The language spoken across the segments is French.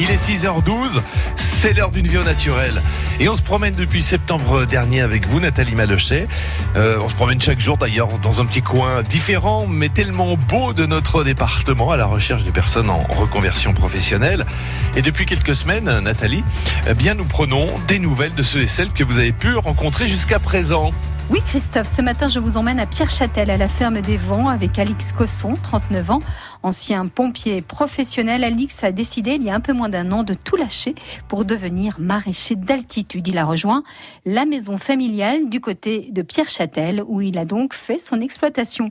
Il est 6h12, c'est l'heure d'une vie au naturel. Et on se promène depuis septembre dernier avec vous, Nathalie Malochet. Euh, on se promène chaque jour d'ailleurs dans un petit coin différent, mais tellement beau de notre département à la recherche de personnes en reconversion professionnelle. Et depuis quelques semaines, Nathalie, eh bien nous prenons des nouvelles de ceux et celles que vous avez pu rencontrer jusqu'à présent. Oui, Christophe, ce matin, je vous emmène à Pierre-Châtel, à la ferme des Vents, avec Alix Cosson, 39 ans. Ancien pompier professionnel, Alix a décidé, il y a un peu moins d'un an, de tout lâcher pour devenir maraîcher d'altitude. Il a rejoint la maison familiale du côté de Pierre-Châtel, où il a donc fait son exploitation.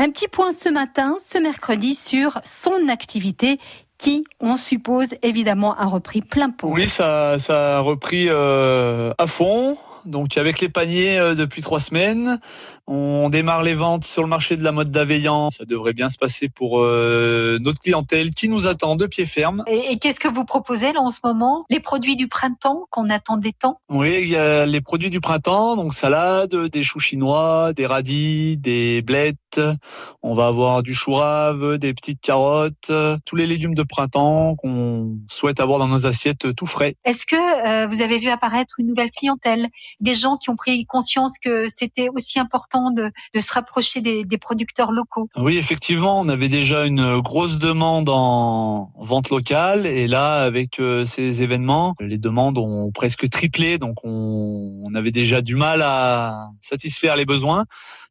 Un petit point ce matin, ce mercredi, sur son activité qui, on suppose, évidemment, a repris plein pot. Oui, ça, a repris euh, à fond. Donc avec les paniers euh, depuis trois semaines, on démarre les ventes sur le marché de la mode d'Aveillant. Ça devrait bien se passer pour euh, notre clientèle qui nous attend de pied ferme. Et, et qu'est-ce que vous proposez là en ce moment? Les produits du printemps qu'on attendait tant Oui, il y a les produits du printemps, donc salade, des choux chinois, des radis, des blettes. On va avoir du chou rave, des petites carottes, tous les légumes de printemps qu'on souhaite avoir dans nos assiettes tout frais. Est-ce que euh, vous avez vu apparaître une nouvelle clientèle? Des gens qui ont pris conscience que c'était aussi important de, de se rapprocher des, des producteurs locaux Oui, effectivement, on avait déjà une grosse demande en vente locale et là, avec euh, ces événements, les demandes ont presque triplé, donc on, on avait déjà du mal à satisfaire les besoins.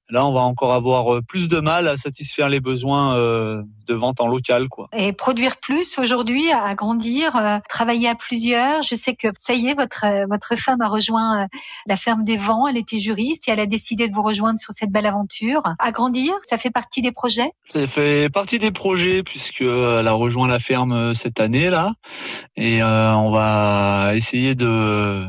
Là, on va encore avoir euh, plus de mal à satisfaire les besoins euh, de vente en local, quoi. Et produire plus aujourd'hui, à grandir, euh, travailler à plusieurs. Je sais que ça y est, votre votre femme a rejoint la ferme des vents. Elle était juriste et elle a décidé de vous rejoindre sur cette belle aventure. Agrandir, ça fait partie des projets? Ça fait partie des projets puisque elle a rejoint la ferme cette année là, et euh, on va essayer de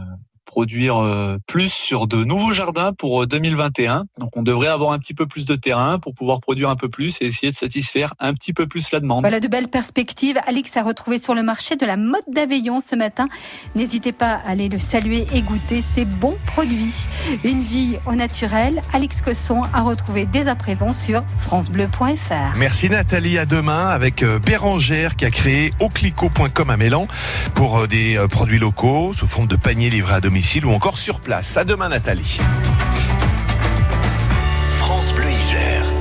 produire euh, plus sur de nouveaux jardins pour euh, 2021. Donc on devrait avoir un petit peu plus de terrain pour pouvoir produire un peu plus et essayer de satisfaire un petit peu plus la demande. Voilà de belles perspectives. Alix a retrouvé sur le marché de la mode d'Aveillon ce matin. N'hésitez pas à aller le saluer et goûter ces bons produits. Une vie au naturel. Alix Cosson a retrouvé dès à présent sur francebleu.fr. Merci Nathalie, à demain avec euh, Bérangère qui a créé auclico.com à Mélan pour euh, des euh, produits locaux sous forme de paniers livrés à ou encore sur place. À demain Nathalie. France Bleu Isère.